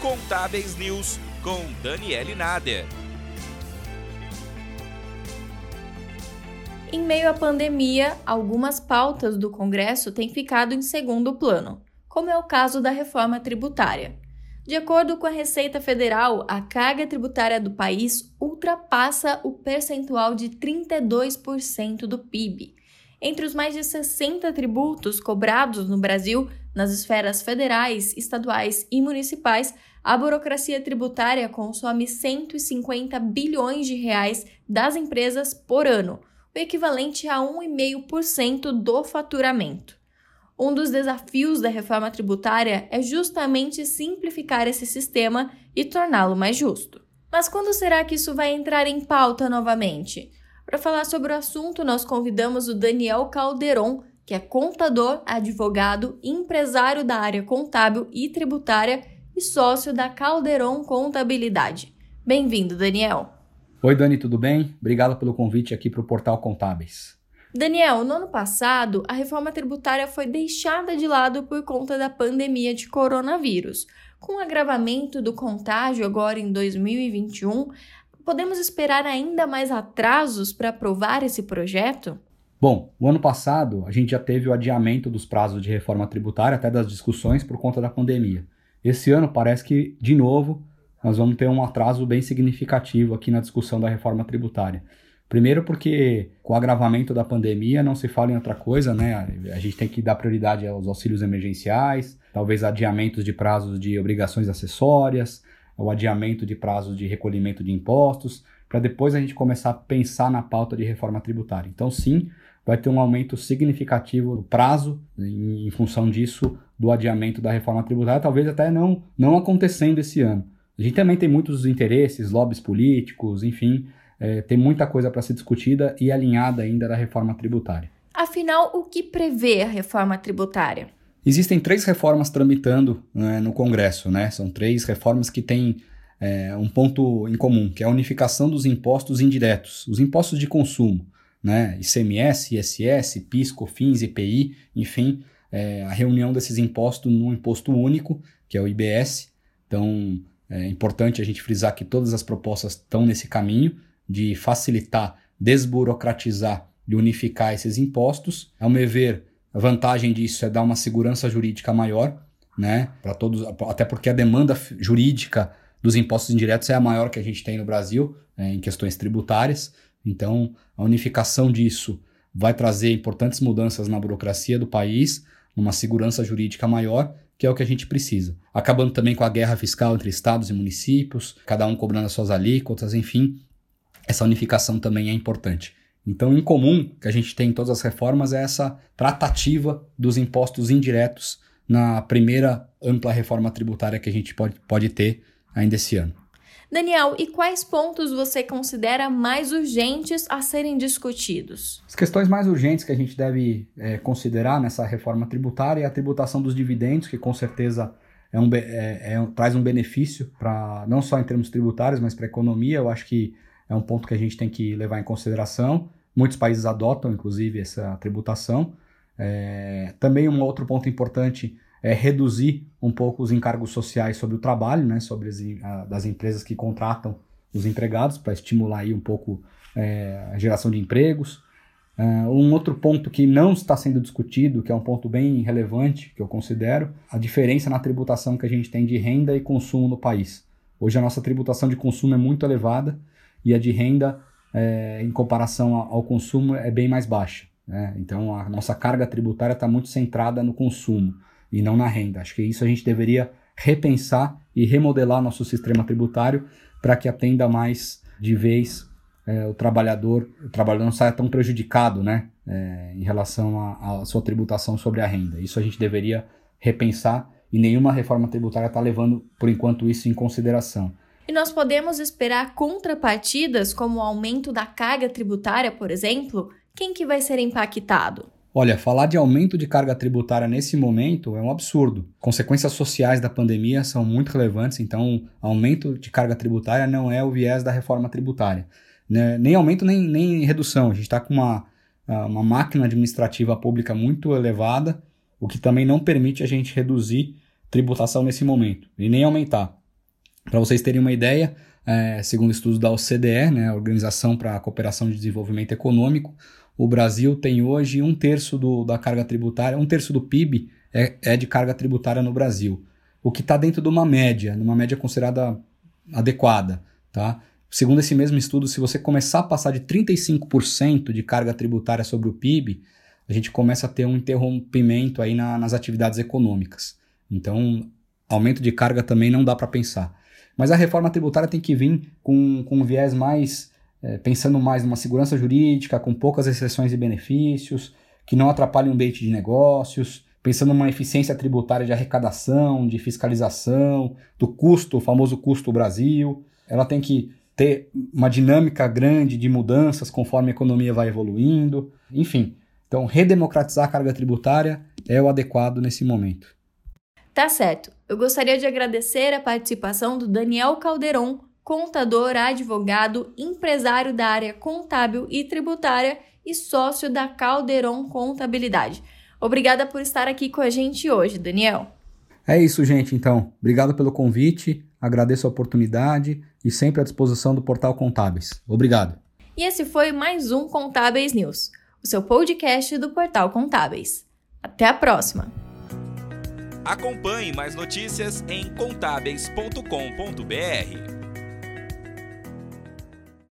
Contábeis News com Daniele Nader. Em meio à pandemia, algumas pautas do Congresso têm ficado em segundo plano, como é o caso da reforma tributária. De acordo com a Receita Federal, a carga tributária do país ultrapassa o percentual de 32% do PIB. Entre os mais de 60 tributos cobrados no Brasil, nas esferas federais, estaduais e municipais, a burocracia tributária consome 150 bilhões de reais das empresas por ano, o equivalente a 1,5% do faturamento. Um dos desafios da reforma tributária é justamente simplificar esse sistema e torná-lo mais justo. Mas quando será que isso vai entrar em pauta novamente? Para falar sobre o assunto, nós convidamos o Daniel Calderon, que é contador, advogado, empresário da área contábil e tributária e sócio da Calderon Contabilidade. Bem-vindo, Daniel. Oi, Dani, tudo bem? Obrigado pelo convite aqui para o Portal Contábeis. Daniel, no ano passado, a reforma tributária foi deixada de lado por conta da pandemia de coronavírus. Com o agravamento do contágio agora em 2021, podemos esperar ainda mais atrasos para aprovar esse projeto? Bom, o ano passado a gente já teve o adiamento dos prazos de reforma tributária, até das discussões, por conta da pandemia. Esse ano parece que, de novo, nós vamos ter um atraso bem significativo aqui na discussão da reforma tributária. Primeiro porque com o agravamento da pandemia não se fala em outra coisa, né? A gente tem que dar prioridade aos auxílios emergenciais, talvez adiamentos de prazos de obrigações acessórias, o adiamento de prazos de recolhimento de impostos, para depois a gente começar a pensar na pauta de reforma tributária. Então, sim, vai ter um aumento significativo do prazo, em, função disso, do adiamento da reforma tributária, talvez até não, não acontecendo esse ano. A gente também tem muitos interesses, lobbies políticos, enfim, é, tem muita coisa para ser discutida e alinhada ainda da reforma tributária. Afinal, o que prevê a reforma tributária? Existem três reformas tramitando né, no Congresso, né? São três reformas que têm é, um ponto em comum, que é a unificação dos impostos indiretos, os impostos de consumo, né? ICMS, ISS, PIS, COFINS, IPI, enfim, é, a reunião desses impostos num imposto único, que é o IBS. Então, é importante a gente frisar que todas as propostas estão nesse caminho de facilitar, desburocratizar e unificar esses impostos. Ao meu ver, a vantagem disso é dar uma segurança jurídica maior, né, para todos, até porque a demanda jurídica dos impostos indiretos é a maior que a gente tem no Brasil, é, em questões tributárias. Então, a unificação disso vai trazer importantes mudanças na burocracia do país, numa segurança jurídica maior que é o que a gente precisa. Acabando também com a guerra fiscal entre estados e municípios, cada um cobrando as suas alíquotas, enfim, essa unificação também é importante. Então, em comum que a gente tem em todas as reformas é essa tratativa dos impostos indiretos na primeira ampla reforma tributária que a gente pode, pode ter ainda esse ano. Daniel, e quais pontos você considera mais urgentes a serem discutidos? As questões mais urgentes que a gente deve é, considerar nessa reforma tributária é a tributação dos dividendos, que com certeza é um, é, é, traz um benefício para não só em termos tributários, mas para a economia. Eu acho que é um ponto que a gente tem que levar em consideração. Muitos países adotam, inclusive, essa tributação. É, também um outro ponto importante é, reduzir um pouco os encargos sociais sobre o trabalho, né, sobre as a, das empresas que contratam os empregados, para estimular aí um pouco é, a geração de empregos. Uh, um outro ponto que não está sendo discutido, que é um ponto bem relevante, que eu considero, a diferença na tributação que a gente tem de renda e consumo no país. Hoje a nossa tributação de consumo é muito elevada e a de renda, é, em comparação ao consumo, é bem mais baixa. Né? Então a nossa carga tributária está muito centrada no consumo e não na renda. Acho que isso a gente deveria repensar e remodelar nosso sistema tributário para que atenda mais de vez é, o trabalhador, o trabalhador não saia tão prejudicado, né, é, em relação à sua tributação sobre a renda. Isso a gente deveria repensar e nenhuma reforma tributária está levando, por enquanto, isso em consideração. E nós podemos esperar contrapartidas, como o aumento da carga tributária, por exemplo? Quem que vai ser impactado? Olha, falar de aumento de carga tributária nesse momento é um absurdo. Consequências sociais da pandemia são muito relevantes, então aumento de carga tributária não é o viés da reforma tributária. Né? Nem aumento, nem, nem redução. A gente está com uma, uma máquina administrativa pública muito elevada, o que também não permite a gente reduzir tributação nesse momento e nem aumentar. Para vocês terem uma ideia, é, segundo estudos da OCDE, né, Organização para a Cooperação de Desenvolvimento Econômico, o Brasil tem hoje um terço do, da carga tributária, um terço do PIB é, é de carga tributária no Brasil, o que está dentro de uma média, numa média considerada adequada. Tá? Segundo esse mesmo estudo, se você começar a passar de 35% de carga tributária sobre o PIB, a gente começa a ter um interrompimento aí na, nas atividades econômicas. Então, aumento de carga também não dá para pensar. Mas a reforma tributária tem que vir com, com um viés mais é, pensando mais numa segurança jurídica, com poucas exceções e benefícios, que não atrapalhe o ambiente de negócios, pensando numa eficiência tributária de arrecadação, de fiscalização, do custo, o famoso custo Brasil. Ela tem que ter uma dinâmica grande de mudanças conforme a economia vai evoluindo. Enfim, então redemocratizar a carga tributária é o adequado nesse momento. Tá certo. Eu gostaria de agradecer a participação do Daniel Calderon, contador, advogado, empresário da área contábil e tributária e sócio da Calderon Contabilidade. Obrigada por estar aqui com a gente hoje, Daniel. É isso, gente, então. Obrigado pelo convite, agradeço a oportunidade e sempre à disposição do Portal Contábeis. Obrigado. E esse foi mais um Contábeis News, o seu podcast do Portal Contábeis. Até a próxima! Acompanhe mais notícias em contábeis.com.br.